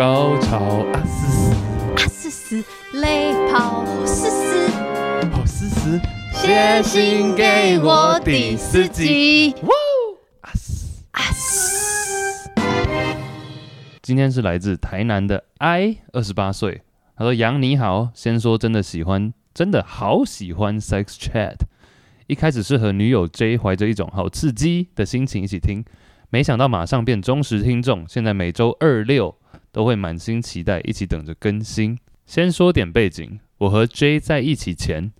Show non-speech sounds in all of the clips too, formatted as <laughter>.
高潮啊嘶嘶啊嘶嘶，泪泡嘶嘶，好嘶嘶，写信给我第四集。哇啊嘶啊嘶，今天是来自台南的 I，二十八岁。他说：“杨你好，先说真的喜欢，真的好喜欢 Sex Chat。一开始是和女友 J 怀着一种好刺激的心情一起听，没想到马上变忠实听众。现在每周二六都会满心期待，一起等着更新。先说点背景，我和 J 在一起前，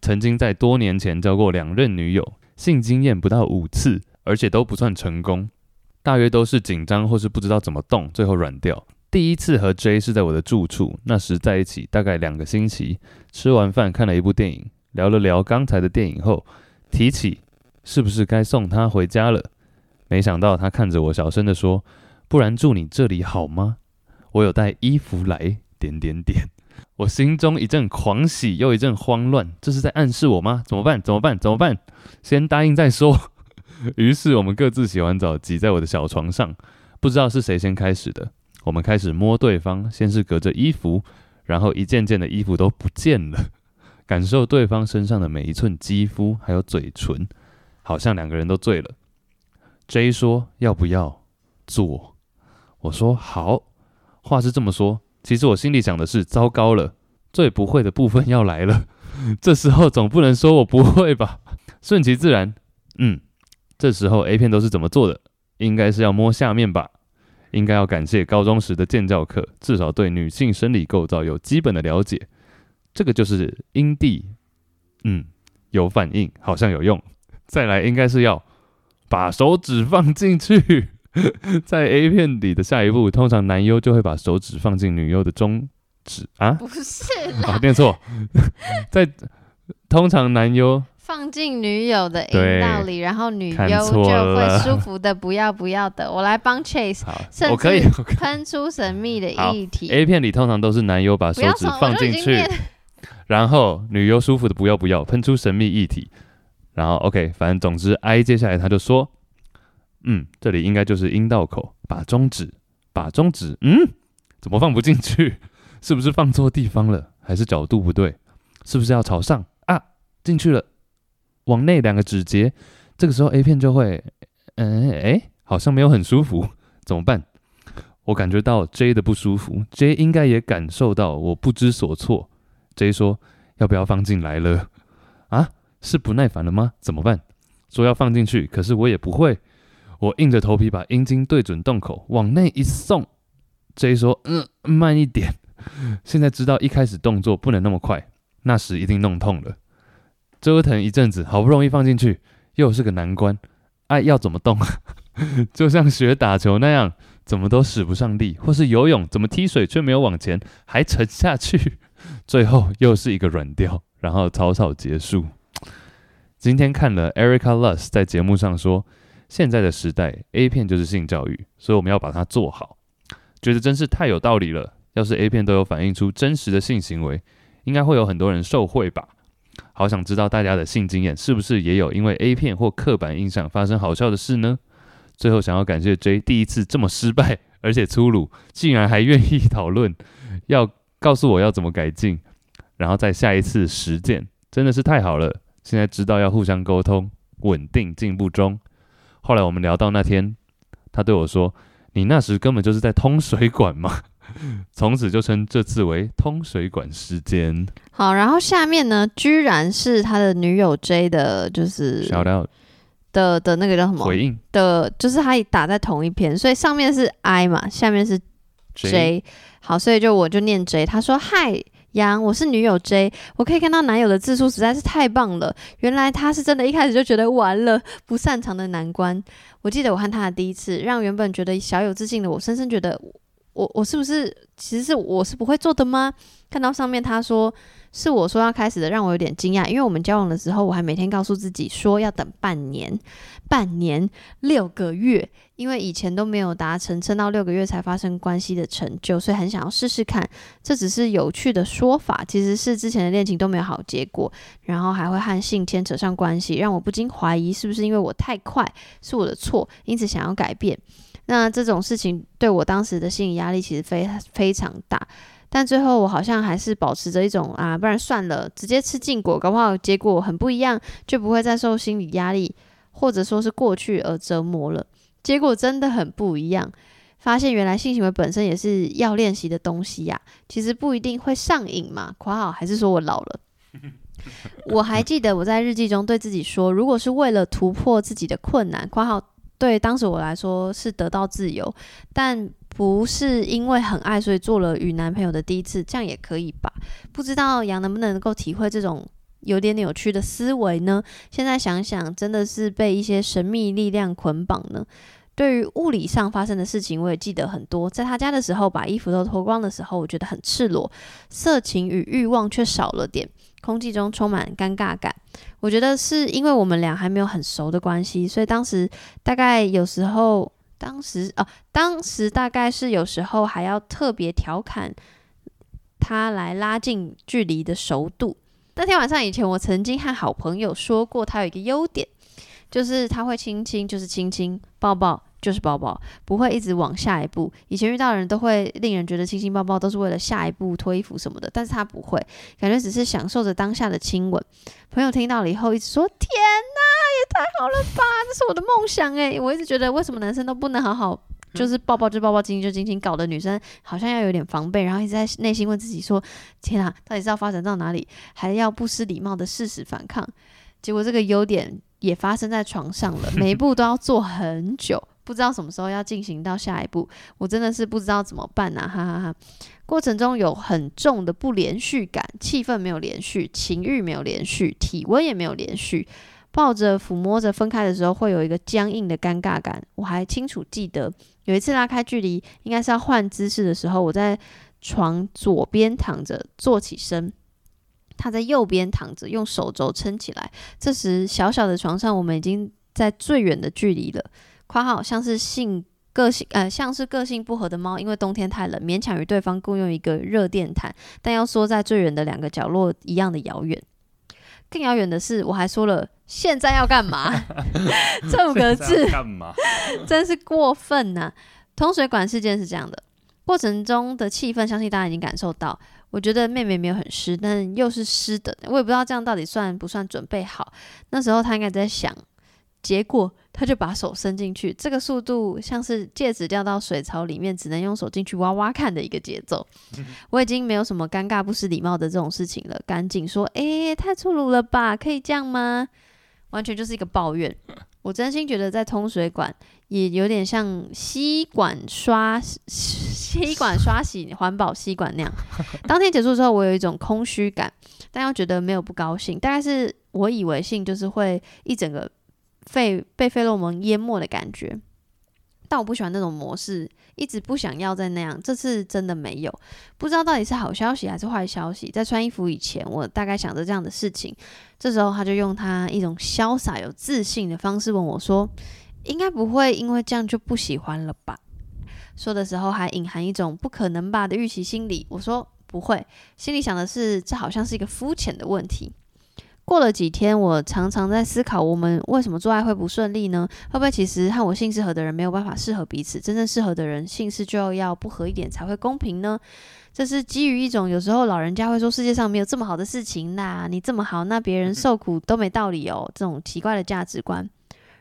曾经在多年前交过两任女友，性经验不到五次，而且都不算成功，大约都是紧张或是不知道怎么动，最后软掉。”第一次和 J 是在我的住处，那时在一起大概两个星期。吃完饭看了一部电影，聊了聊刚才的电影后，提起是不是该送她回家了。没想到他看着我，小声地说：“不然住你这里好吗？我有带衣服来。”点点点，我心中一阵狂喜，又一阵慌乱。这是在暗示我吗？怎么办？怎么办？怎么办？先答应再说。<laughs> 于是我们各自洗完澡，挤在我的小床上，不知道是谁先开始的。我们开始摸对方，先是隔着衣服，然后一件件的衣服都不见了，感受对方身上的每一寸肌肤，还有嘴唇，好像两个人都醉了。J 说要不要做？我说好。话是这么说，其实我心里想的是糟糕了，最不会的部分要来了。<laughs> 这时候总不能说我不会吧？顺其自然。嗯，这时候 A 片都是怎么做的？应该是要摸下面吧。应该要感谢高中时的健教课，至少对女性生理构造有基本的了解。这个就是阴蒂，嗯，有反应，好像有用。再来，应该是要把手指放进去。<laughs> 在 A 片里的下一步，通常男优就会把手指放进女优的中指啊，不是啊，<laughs> 念错，<laughs> 在通常男优。放进女友的阴道里，然后女优就会舒服的不要不要的。我来帮 Chase，甚至喷出神秘的液体。A 片里通常都是男优把手指放进去，然后女优舒服的不要不要，喷出神秘液体。然后 OK，反正总之 I 接下来他就说，嗯，这里应该就是阴道口，把中指，把中指，嗯，怎么放不进去？<laughs> 是不是放错地方了？还是角度不对？是不是要朝上啊？进去了。往内两个指节，这个时候 A 片就会，嗯，哎，好像没有很舒服，怎么办？我感觉到 J 的不舒服，J 应该也感受到我不知所措。J 说：“要不要放进来了？”啊，是不耐烦了吗？怎么办？说要放进去，可是我也不会。我硬着头皮把阴茎对准洞口，往内一送。J 说：“嗯，慢一点。<laughs> ”现在知道一开始动作不能那么快，那时一定弄痛了。折腾一阵子，好不容易放进去，又是个难关。哎，要怎么动？<laughs> 就像学打球那样，怎么都使不上力；或是游泳，怎么踢水却没有往前，还沉下去。<laughs> 最后又是一个软掉，然后草草结束。今天看了 Erica Luss 在节目上说，现在的时代 A 片就是性教育，所以我们要把它做好。觉得真是太有道理了。要是 A 片都有反映出真实的性行为，应该会有很多人受贿吧。好想知道大家的性经验是不是也有因为 A 片或刻板印象发生好笑的事呢？最后想要感谢 J 第一次这么失败 <laughs> 而且粗鲁，竟然还愿意讨论，要告诉我要怎么改进，然后再下一次实践，真的是太好了。现在知道要互相沟通，稳定进步中。后来我们聊到那天，他对我说：“你那时根本就是在通水管嘛。<laughs> ”从此就称这次为通水管时间。好，然后下面呢，居然是他的女友 J 的，就是 shout out 的的那个叫什么回应的，就是他打在同一篇，所以上面是 I 嘛，下面是 J。J 好，所以就我就念 J，他说：“嗨，杨，我是女友 J，我可以看到男友的字数实在是太棒了。原来他是真的一开始就觉得完了，不擅长的难关。我记得我和他的第一次，让原本觉得小有自信的我，深深觉得。”我我是不是其实是我是不会做的吗？看到上面他说是我说要开始的，让我有点惊讶。因为我们交往的时候，我还每天告诉自己说要等半年、半年、六个月，因为以前都没有达成撑到六个月才发生关系的成就，所以很想要试试看。这只是有趣的说法，其实是之前的恋情都没有好结果，然后还会和性牵扯上关系，让我不禁怀疑是不是因为我太快是我的错，因此想要改变。那这种事情对我当时的心理压力其实非非常大。但最后我好像还是保持着一种啊，不然算了，直接吃禁果，搞不好结果很不一样，就不会再受心理压力，或者说是过去而折磨了。结果真的很不一样，发现原来性行为本身也是要练习的东西呀、啊，其实不一定会上瘾嘛。括号还是说我老了？<laughs> 我还记得我在日记中对自己说，如果是为了突破自己的困难，括号对当时我来说是得到自由，但。不是因为很爱，所以做了与男朋友的第一次，这样也可以吧？不知道杨能不能够体会这种有点扭曲的思维呢？现在想想，真的是被一些神秘力量捆绑呢。对于物理上发生的事情，我也记得很多。在他家的时候，把衣服都脱光的时候，我觉得很赤裸，色情与欲望却少了点，空气中充满尴尬感。我觉得是因为我们俩还没有很熟的关系，所以当时大概有时候。当时哦，当时大概是有时候还要特别调侃他来拉近距离的熟度。那天晚上以前，我曾经和好朋友说过，他有一个优点，就是他会亲亲，就是亲亲，抱抱。就是抱抱，不会一直往下一步。以前遇到的人都会令人觉得亲亲抱抱都是为了下一步脱衣服什么的，但是他不会，感觉只是享受着当下的亲吻。朋友听到了以后一直说：“天哪，也太好了吧，这是我的梦想诶。”我一直觉得为什么男生都不能好好就是抱抱就抱抱，亲亲就亲亲，搞得女生好像要有点防备，然后一直在内心问自己说：“天哪，到底是要发展到哪里，还要不失礼貌的誓死反抗？”结果这个优点也发生在床上了，每一步都要做很久。不知道什么时候要进行到下一步，我真的是不知道怎么办呐、哈哈，哈！过程中有很重的不连续感，气氛没有连续，情欲没有连续，体温也没有连续，抱着抚摸着分开的时候会有一个僵硬的尴尬感。我还清楚记得有一次拉开距离，应该是要换姿势的时候，我在床左边躺着，坐起身，他在右边躺着，用手肘撑起来。这时小小的床上，我们已经在最远的距离了。括号像是性个性呃，像是个性不合的猫，因为冬天太冷，勉强与对方共用一个热电毯，但要缩在最远的两个角落一样的遥远。更遥远的是，我还说了现在要干嘛？<laughs> 这五个字干嘛？<laughs> 真是过分呐、啊！通水管事件是这样的，过程中的气氛，相信大家已经感受到。我觉得妹妹没有很湿，但又是湿的，我也不知道这样到底算不算准备好。那时候她应该在想。结果他就把手伸进去，这个速度像是戒指掉到水槽里面，只能用手进去挖挖看的一个节奏。我已经没有什么尴尬不失礼貌的这种事情了，赶紧说：“诶，太粗鲁了吧，可以这样吗？”完全就是一个抱怨。我真心觉得在通水管也有点像吸管刷吸管刷洗环保吸管那样。当天结束之后，我有一种空虚感，但又觉得没有不高兴。大概是我以为性就是会一整个。费被费洛蒙淹没的感觉，但我不喜欢那种模式，一直不想要再那样。这次真的没有，不知道到底是好消息还是坏消息。在穿衣服以前，我大概想着这样的事情。这时候，他就用他一种潇洒、有自信的方式问我说：“应该不会因为这样就不喜欢了吧？”说的时候还隐含一种不可能吧的预期心理。我说：“不会。”心里想的是，这好像是一个肤浅的问题。过了几天，我常常在思考，我们为什么做爱会不顺利呢？会不会其实和我性适合的人没有办法适合彼此？真正适合的人，性事就要不合一点才会公平呢？这是基于一种有时候老人家会说世界上没有这么好的事情啦，你这么好，那别人受苦都没道理哦，这种奇怪的价值观。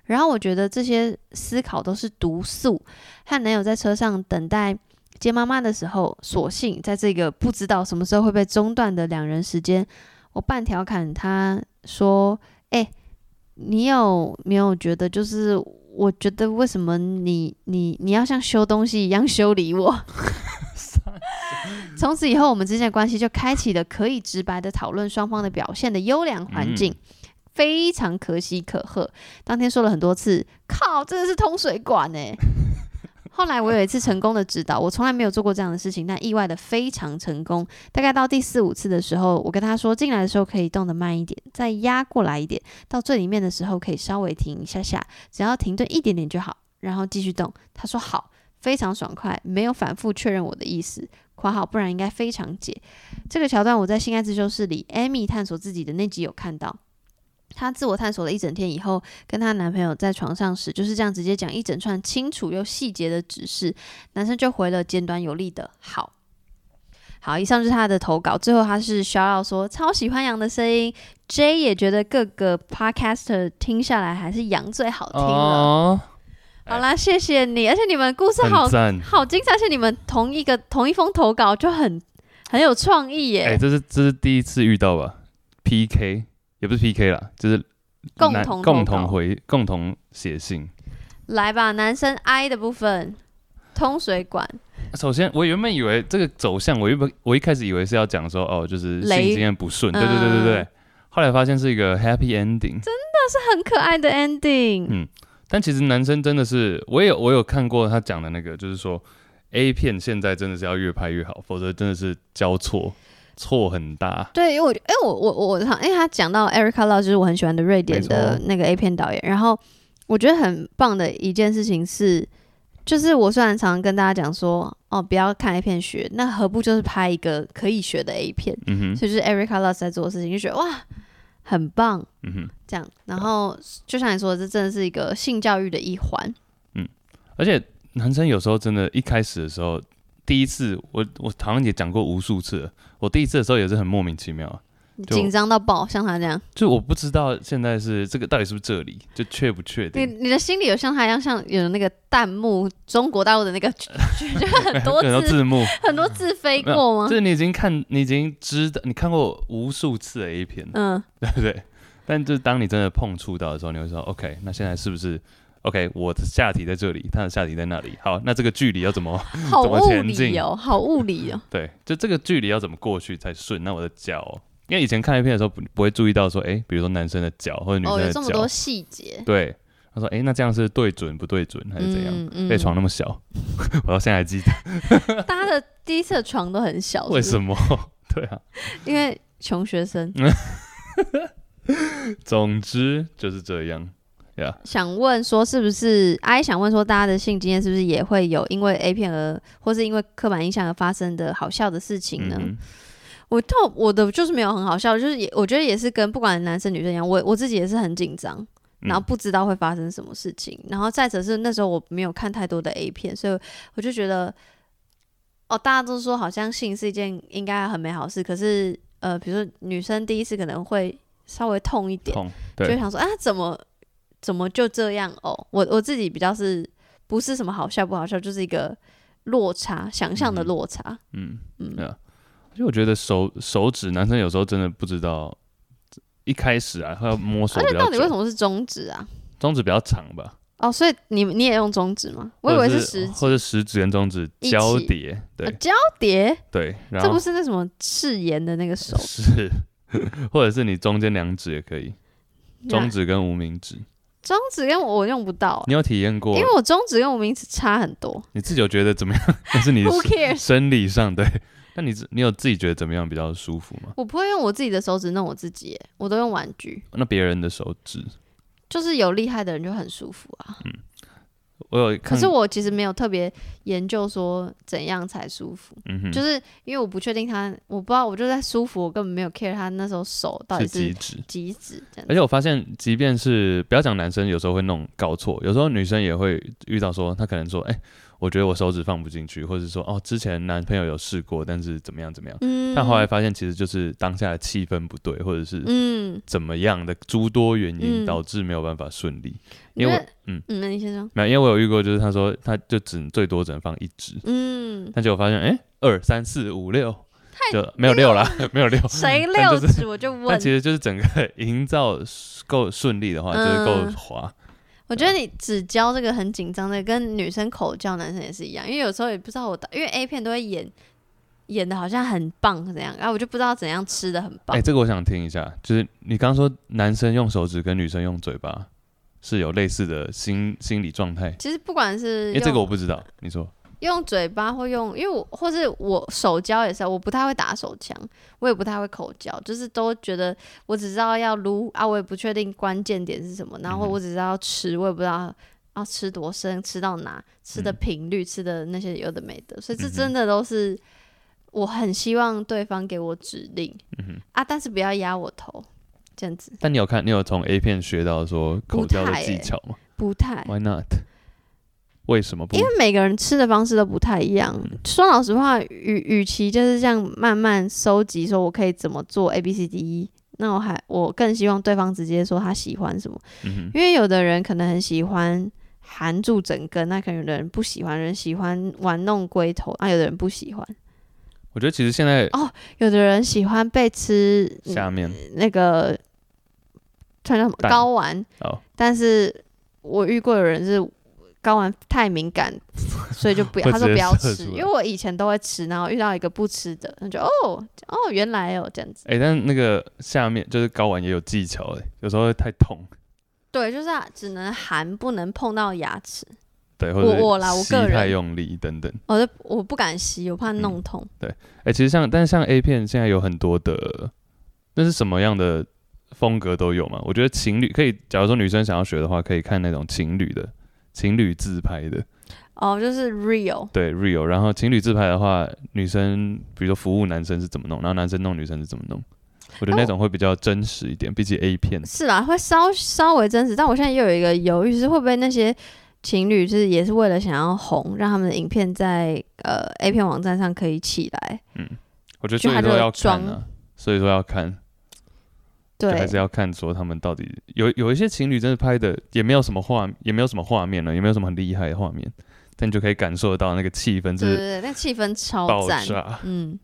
然后我觉得这些思考都是毒素。和男友在车上等待接妈妈的时候，索性在这个不知道什么时候会被中断的两人时间。我半调侃他说：“哎、欸，你有没有觉得，就是我觉得为什么你你你要像修东西一样修理我？” <laughs> 从此以后，我们之间的关系就开启了可以直白的讨论双方的表现的优良环境，非常可喜可贺。当天说了很多次，靠，真的是通水管哎、欸。后来我有一次成功的指导，我从来没有做过这样的事情，但意外的非常成功。大概到第四五次的时候，我跟他说，进来的时候可以动得慢一点，再压过来一点，到最里面的时候可以稍微停一下下，只要停顿一点点就好，然后继续动。他说好，非常爽快，没有反复确认我的意思。括号不然应该非常解。这个桥段我在性爱自修室里，Amy 探索自己的那集有看到。她自我探索了一整天以后，跟她男朋友在床上时就是这样直接讲一整串清楚又细节的指示，男生就回了简短有力的好。好，以上就是她的投稿。最后她是 shout out 说超喜欢羊的声音，J 也觉得各个 podcaster 听下来还是羊最好听了。哦、好啦，谢谢你，而且你们故事好好精彩，而且你们同一个同一封投稿就很很有创意耶。哎、欸，这是这是第一次遇到吧？PK 也不是 PK 啦，就是共同共同回共同写信。来吧，男生 I 的部分，通水管。首先，我原本以为这个走向，我原本我一开始以为是要讲说，哦，就是性经验不顺，对对对对对。嗯、后来发现是一个 happy ending，真的是很可爱的 ending。嗯，但其实男生真的是，我有我有看过他讲的那个，就是说 A 片现在真的是要越拍越好，否则真的是交错错很大。对，因为我因为我我我因为他讲到 Erica Lau 就是我很喜欢的瑞典的那个 A 片导演，然后我觉得很棒的一件事情是。就是我虽然常常跟大家讲说，哦，不要看 A 片学，那何不就是拍一个可以学的 A 片？嗯哼，所以就是 Erica Lust 在做的事情，就觉得哇，很棒。嗯哼，这样，然后就像你说的，这真的是一个性教育的一环。嗯，而且男生有时候真的，一开始的时候，第一次我我好像也讲过无数次了，我第一次的时候也是很莫名其妙。紧张到爆，像他这样，就我不知道现在是这个到底是不是这里，就确不确定。你你的心里有像他一样，像有那个弹幕，中国大陆的那个，<laughs> 就很多字，很多字幕，很多字飞过吗？就是你已经看，你已经知道，你看过无数次的 A 片，嗯，对不对？<laughs> 但就是当你真的碰触到的时候，你会说，OK，那现在是不是 OK？我的下体在这里，他的下体在那里，好，那这个距离要怎么 <laughs> 怎么前进哦？好物理哦。<laughs> 对，就这个距离要怎么过去才顺？那我的脚。因为以前看 A 片的时候不不会注意到说，哎、欸，比如说男生的脚或者女生的脚，哦、有这么多细节。对，他说，哎、欸，那这样是对准不对准还是怎样？被、嗯嗯、床那么小，<laughs> 我到现在还记得。大家的第一次的床都很小是是？为什么？对啊，因为穷学生。总之就是这样呀。Yeah. 想问说，是不是？哎，想问说，大家的性经验是不是也会有因为 A 片而，或是因为刻板印象而发生的好笑的事情呢？嗯我到我的就是没有很好笑，就是也我觉得也是跟不管男生女生一样，我我自己也是很紧张，然后不知道会发生什么事情，嗯、然后再者是那时候我没有看太多的 A 片，所以我就觉得，哦，大家都说好像性是一件应该很美好的事，可是呃，比如说女生第一次可能会稍微痛一点，就想说啊，怎么怎么就这样哦？我我自己比较是不是什么好笑不好笑，就是一个落差，想象的落差，嗯嗯。嗯因为我觉得手手指，男生有时候真的不知道，一开始啊，他要摸手比较。而且到底为什么是中指啊？中指比较长吧。哦，所以你你也用中指吗？我以为是食指，或者食指跟中指交叠，对，交叠，对。这不是那什么誓言的那个手？是，<laughs> 或者是你中间两指也可以，中指跟无名指。中指跟我用不到，你有体验过？因为我中指跟无名指差很多。你自己有觉得怎么样？那是你 <laughs> 生理上对。<laughs> 那你你有自己觉得怎么样比较舒服吗？我不会用我自己的手指弄我自己，我都用玩具。那别人的手指，就是有厉害的人就很舒服啊。嗯，我有，可是我其实没有特别研究说怎样才舒服。嗯，就是因为我不确定他，我不知道，我就在舒服，我根本没有 care 他那时候手到底是几指几指。而且我发现，即便是不要讲男生，有时候会弄搞错，有时候女生也会遇到说，他可能说，哎、欸。我觉得我手指放不进去，或者说哦，之前男朋友有试过，但是怎么样怎么样，嗯、但后来发现其实就是当下的气氛不对，或者是嗯怎么样的诸多原因导致没有办法顺利。嗯、因为嗯嗯，那你先说。没有，因为我有遇过，就是他说他就只最多只能放一指，嗯，但结果发现哎，二三四五六就没有六了，没有六，谁六指我就问。但其实就是整个营造够顺利的话，就是够滑。我觉得你只教这个很紧张的，跟女生口叫，男生也是一样。因为有时候也不知道我打，因为 A 片都会演演的好像很棒怎样，然后我就不知道怎样吃的很棒。哎、欸，这个我想听一下，就是你刚刚说男生用手指跟女生用嘴巴是有类似的心心理状态。其实不管是，哎、欸，这个我不知道，你说。用嘴巴或用，因为我或是我手交也是，我不太会打手枪，我也不太会口交，就是都觉得我只知道要撸啊，我也不确定关键点是什么，然后我只知道吃，我也不知道要吃多深，吃到哪，吃的频率，吃的那些有的没的，所以这真的都是我很希望对方给我指令，啊，但是不要压我头。这样子。但你有看，你有从 A 片学到说口交的技巧吗？不太。Why not？为什么不？因为每个人吃的方式都不太一样。嗯、说老实话，与与其就是这样慢慢收集，说我可以怎么做 A B C D E，那我还我更希望对方直接说他喜欢什么。嗯、因为有的人可能很喜欢含住整根，那可能有的人不喜欢，人喜欢玩弄龟头，那、啊、有的人不喜欢。我觉得其实现在哦，有的人喜欢被吃下面那个穿叫什么睾丸，哦、但是我遇过有人是。睾丸太敏感，<laughs> 所以就不要。他说不要吃，因为我以前都会吃，然后遇到一个不吃的，那就哦哦，原来哦这样子。哎、欸，但那个下面就是睾丸也有技巧哎，有时候会太痛。对，就是只能含，不能碰到牙齿。对，或者我啦，我个人太用力等等。我就我不敢吸，我怕弄痛。嗯、对，哎、欸，其实像，但是像 A 片现在有很多的，那是什么样的风格都有嘛？我觉得情侣可以，假如说女生想要学的话，可以看那种情侣的。情侣自拍的哦，就是 real 对 real，然后情侣自拍的话，女生比如说服务男生是怎么弄，然后男生弄女生是怎么弄，我觉得那种会比较真实一点，比起 A 片是啦，会稍稍微真实，但我现在又有一个犹豫，是会不会那些情侣就是也是为了想要红，让他们的影片在呃 A 片网站上可以起来？嗯，我觉得所以说要看啊，所以说要看。对，还是要看说他们到底有有一些情侣真的拍的也没有什么画，也没有什么画面了，也没有什么很厉害的画面，但你就可以感受得到那个气氛，对对对，那气氛超赞，嗯，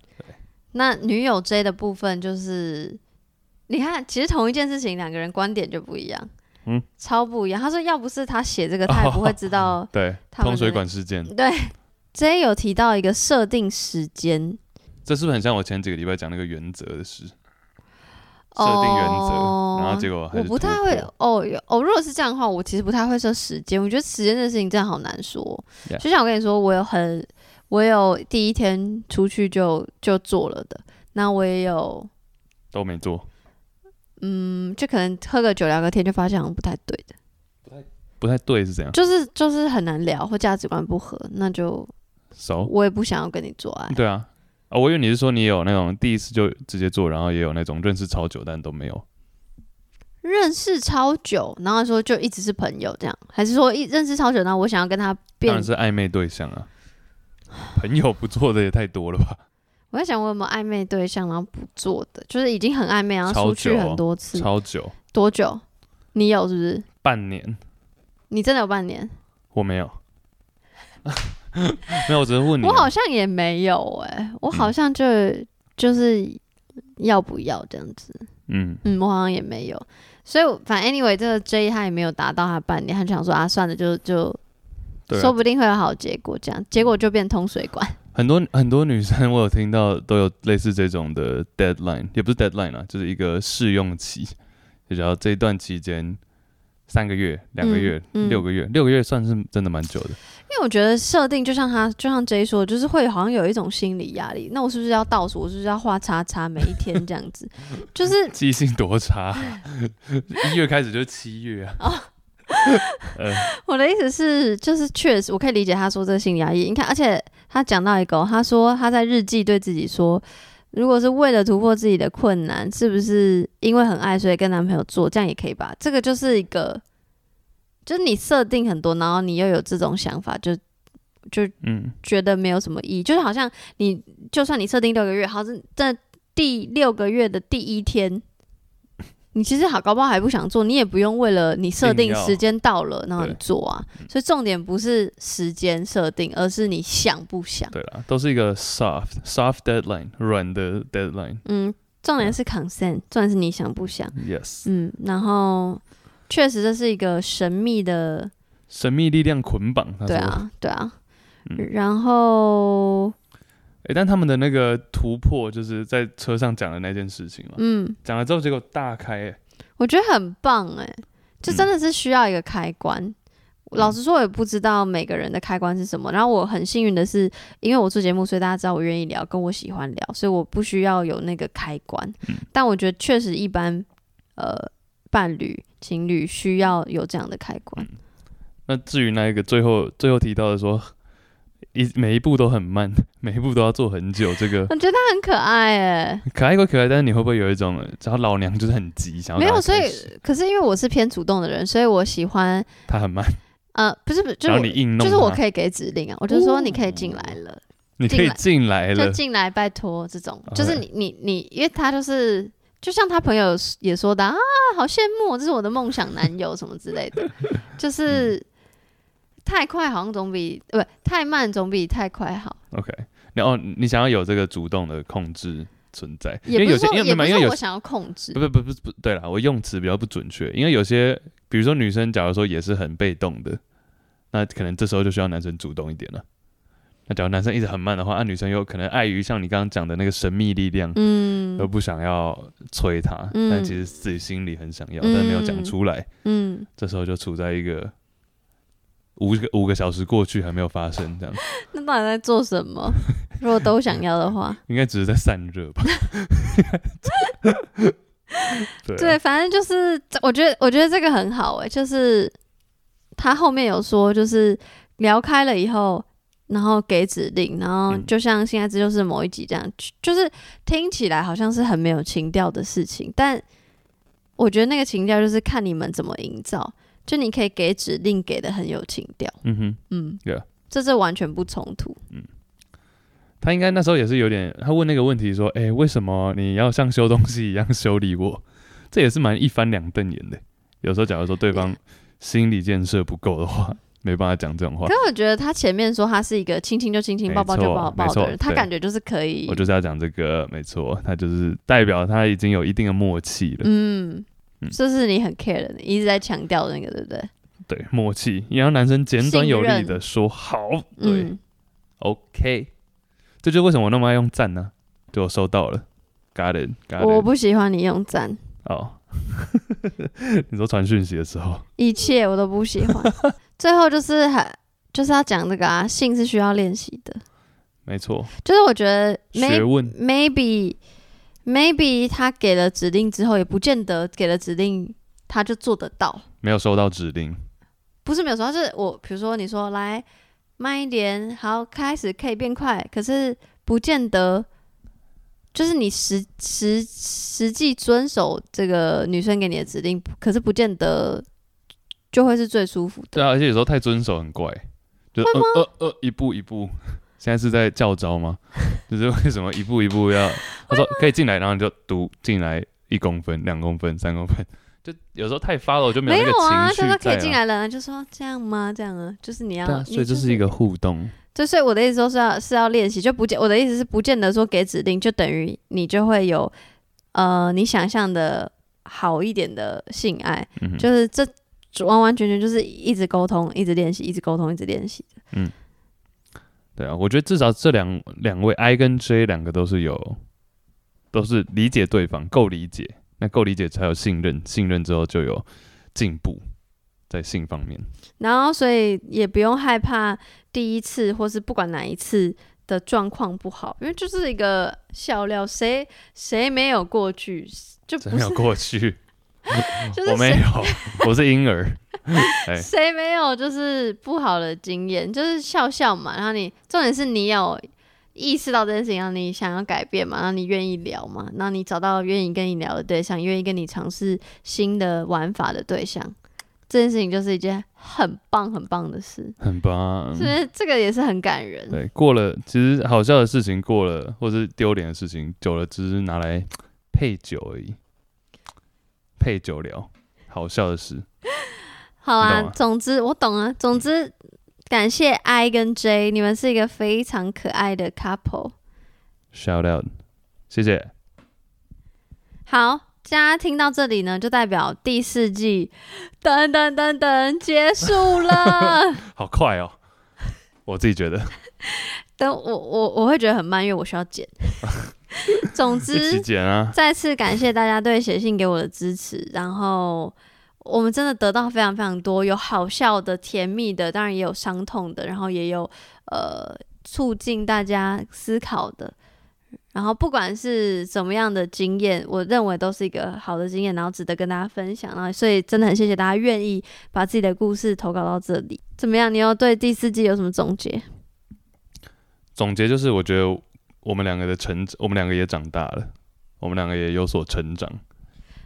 那女友 J 的部分就是，你看，其实同一件事情，两个人观点就不一样，嗯，超不一样。他说要不是他写这个，他也不会知道、哦，对，通水管事件，对，J 有提到一个设定时间，这是不是很像我前几个礼拜讲那个原则的事？设定原则，哦、然后结果我不太会哦哦。如果是这样的话，我其实不太会设时间。我觉得时间这事情真的好难说。就像我跟你说，我有很，我有第一天出去就就做了的，那我也有都没做。嗯，就可能喝个酒聊个天，就发现好像不太对的。不太不太对是怎样？就是就是很难聊，或价值观不合，那就 So? 我也不想要跟你做爱。对啊。哦，我以为你是说你有那种第一次就直接做，然后也有那种认识超久但都没有认识超久，然后说就一直是朋友这样，还是说一认识超久，然后我想要跟他变？当然是暧昧对象啊，朋友不做的也太多了吧？<laughs> 我在想我有没有暧昧对象，然后不做的，就是已经很暧昧，然后出去很多次，超久，多久？你有是不是？半年？你真的有半年？我没有。<laughs> <laughs> 没有，我只是问你。我好像也没有哎、欸，我好像就、嗯、就是要不要这样子。嗯嗯，我好像也没有，所以反正 anyway，这个 J 他也没有达到他半年，他就想说啊，算了，就就，啊、说不定会有好结果。这样结果就变通水管。很多很多女生我有听到都有类似这种的 deadline，也不是 deadline 啊，就是一个试用期，就只要这一段期间。三个月、两个月、嗯嗯、六个月，六个月算是真的蛮久的。因为我觉得设定就像他，就像 J 说，就是会好像有一种心理压力。那我是不是要倒数？我是不是要画叉叉？每一天这样子，<laughs> 就是记性多差、啊。<laughs> 一月开始就是七月啊。哦呃、我的意思是，就是确实我可以理解他说这个心理压抑。你看，而且他讲到一个，他说他在日记对自己说。如果是为了突破自己的困难，是不是因为很爱，所以跟男朋友做，这样也可以吧？这个就是一个，就是你设定很多，然后你又有这种想法，就就嗯，觉得没有什么意义，嗯、就是好像你就算你设定六个月，好像在第六个月的第一天。你其实好，搞不好还不想做，你也不用为了你设定时间到了，然后你做啊。所以重点不是时间设定，而是你想不想。对啦，都是一个 soft soft deadline，软的 deadline。嗯，重点是 consent，重点是你想不想。Yes。嗯，然后确实这是一个神秘的神秘力量捆绑。对啊，对啊。嗯、然后。哎、欸，但他们的那个突破，就是在车上讲的那件事情嘛。嗯，讲了之后结果大开、欸，我觉得很棒哎、欸，就真的是需要一个开关。嗯、老实说，我也不知道每个人的开关是什么。然后我很幸运的是，因为我做节目，所以大家知道我愿意聊，跟我喜欢聊，所以我不需要有那个开关。嗯、但我觉得确实一般，呃，伴侣情侣需要有这样的开关。嗯、那至于那一个最后最后提到的说。一每一步都很慢，<laughs> 每一步都要做很久。这个我觉得他很可爱哎，可爱归可爱，但是你会不会有一种，只要老娘就是很急，想要没有？所以可是因为我是偏主动的人，所以我喜欢他很慢。呃，不是不是，就是你硬弄，就是我可以给指令啊，我就说你可以进来了，你可以进来了，就进来，拜托这种，就是你你你，因为他就是就像他朋友也说的啊，好羡慕，这是我的梦想男友什么之类的，就是。太快好像总比呃不太慢总比太快好。OK，然后你想要有这个主动的控制存在，也有些因为，因为有我想要控制，不不不不不对了，我用词比较不准确，因为有些比如说女生假如说也是很被动的，那可能这时候就需要男生主动一点了。那假如男生一直很慢的话，那、啊、女生有可能碍于像你刚刚讲的那个神秘力量，嗯，而不想要催他，嗯、但其实自己心里很想要，嗯、但没有讲出来，嗯，这时候就处在一个。五个五个小时过去还没有发生，这样。<laughs> 那到底在做什么？如果都想要的话，<laughs> 应该只是在散热吧。<laughs> 对，啊、对，反正就是，我觉得我觉得这个很好哎、欸，就是他后面有说，就是聊开了以后，然后给指令，然后就像现在这就是某一集这样，就是听起来好像是很没有情调的事情，但我觉得那个情调就是看你们怎么营造。就你可以给指令给的很有情调，嗯哼，嗯，Yeah. 这是完全不冲突。嗯，他应该那时候也是有点，他问那个问题说，哎、欸，为什么你要像修东西一样修理我？<laughs> 这也是蛮一翻两瞪眼的。有时候假如说对方心理建设不够的话. <laughs> 没办法讲这种话。可是我觉得他前面说他是一个亲亲就亲亲，抱抱就抱抱的人，他感觉就是可以。我就是要讲这个，没错，他就是代表他已经有一定的默契了。嗯。这是你很 care 的，你一直在强调的那个，对不对？对，默契，也让男生简短有力的说好。对、嗯、，OK，这就是为什么我那么爱用赞呢？对，我收到了，Got it，Got it。我不喜欢你用赞。哦，<laughs> 你说传讯息的时候，一切我都不喜欢。<laughs> 最后就是还就是要讲这个啊，性是需要练习的。没错，就是我觉得学问 maybe。Maybe 他给了指令之后，也不见得给了指令他就做得到。没有收到指令，不是没有收到，是我比如说你说来慢一点，好，开始可以变快，可是不见得就是你实实实际遵守这个女生给你的指令，可是不见得就会是最舒服的。对啊，而且有时候太遵守很怪，就呃呃呃一步一步。现在是在教招吗？<laughs> 就是为什么一步一步要？<laughs> 他说可以进来，然后你就读进来一公分、两公分、三公分，就有时候太发了，我就没有那个情绪在、啊。就说可以进来了，就说这样吗？这样啊，就是你要。对啊，所以这是一个互动。就所以我的意思说是要是要练习，就不见我的意思是不见得说给指令就等于你就会有呃你想象的好一点的性爱，嗯、哼就是这完完全全就是一直沟通、一直练习、一直沟通、一直练习的。嗯。对啊，我觉得至少这两两位 I 跟 J 两个都是有，都是理解对方，够理解，那够理解才有信任，信任之后就有进步，在性方面。然后，所以也不用害怕第一次或是不管哪一次的状况不好，因为就是一个笑料，谁谁没有过去，就不是没有 <laughs> 我没有，我是婴儿。<laughs> 谁没有就是不好的经验，就是笑笑嘛。然后你重点是你有意识到这件事情，然后你想要改变嘛，然后你愿意聊嘛，然后你找到愿意跟你聊的对象，愿意跟你尝试新的玩法的对象，这件事情就是一件很棒很棒的事，很棒。所以这个也是很感人。对，过了其实好笑的事情过了，或是丢脸的事情久了，只是拿来配酒而已。配酒聊，好笑的事。<laughs> 好啊，总之我懂啊。总之，感谢 I 跟 J，你们是一个非常可爱的 couple。Shout out，谢谢。好，大家听到这里呢，就代表第四季等等等等结束了。<laughs> 好快哦，我自己觉得。<laughs> 等我我我会觉得很慢，因为我需要剪。<laughs> 总之，再次感谢大家对写信给我的支持。然后我们真的得到非常非常多，有好笑的、甜蜜的，当然也有伤痛的，然后也有呃促进大家思考的。然后不管是怎么样的经验，我认为都是一个好的经验，然后值得跟大家分享。然后所以真的很谢谢大家愿意把自己的故事投稿到这里。怎么样？你要对第四季有什么总结？总结就是，我觉得我们两个的成，我们两个也长大了，我们两个也有所成长。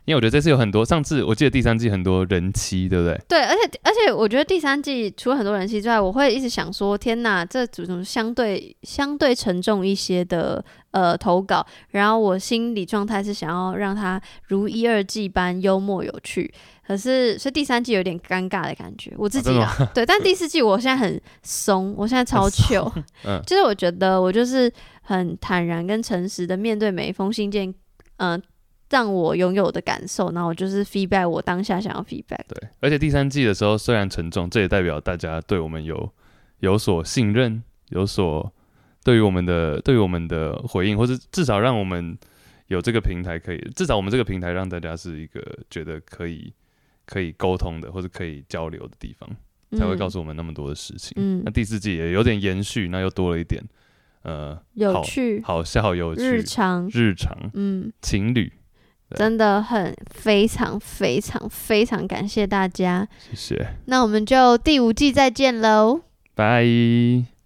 因为我觉得这次有很多，上次我记得第三季很多人妻，对不对？对，而且而且我觉得第三季除了很多人妻之外，我会一直想说，天哪，这种相对相对沉重一些的呃投稿，然后我心理状态是想要让它如一二季般幽默有趣，可是所以第三季有点尴尬的感觉，我自己啊，啊对，但第四季我现在很松，我现在超 chill，<laughs> 嗯，就是我觉得我就是很坦然跟诚实的面对每一封信件，嗯、呃。让我拥有的感受，然后我就是 feedback 我当下想要 feedback。对，而且第三季的时候虽然沉重，这也代表大家对我们有有所信任，有所对于我们的对于我们的回应，或是至少让我们有这个平台可以，至少我们这个平台让大家是一个觉得可以可以沟通的，或者可以交流的地方，才会告诉我们那么多的事情。嗯，那第四季也有点延续，那又多了一点呃有趣、好笑、有趣、日常、日常，嗯，情侣。真的很非常非常非常感谢大家，谢谢。那我们就第五季再见喽，拜。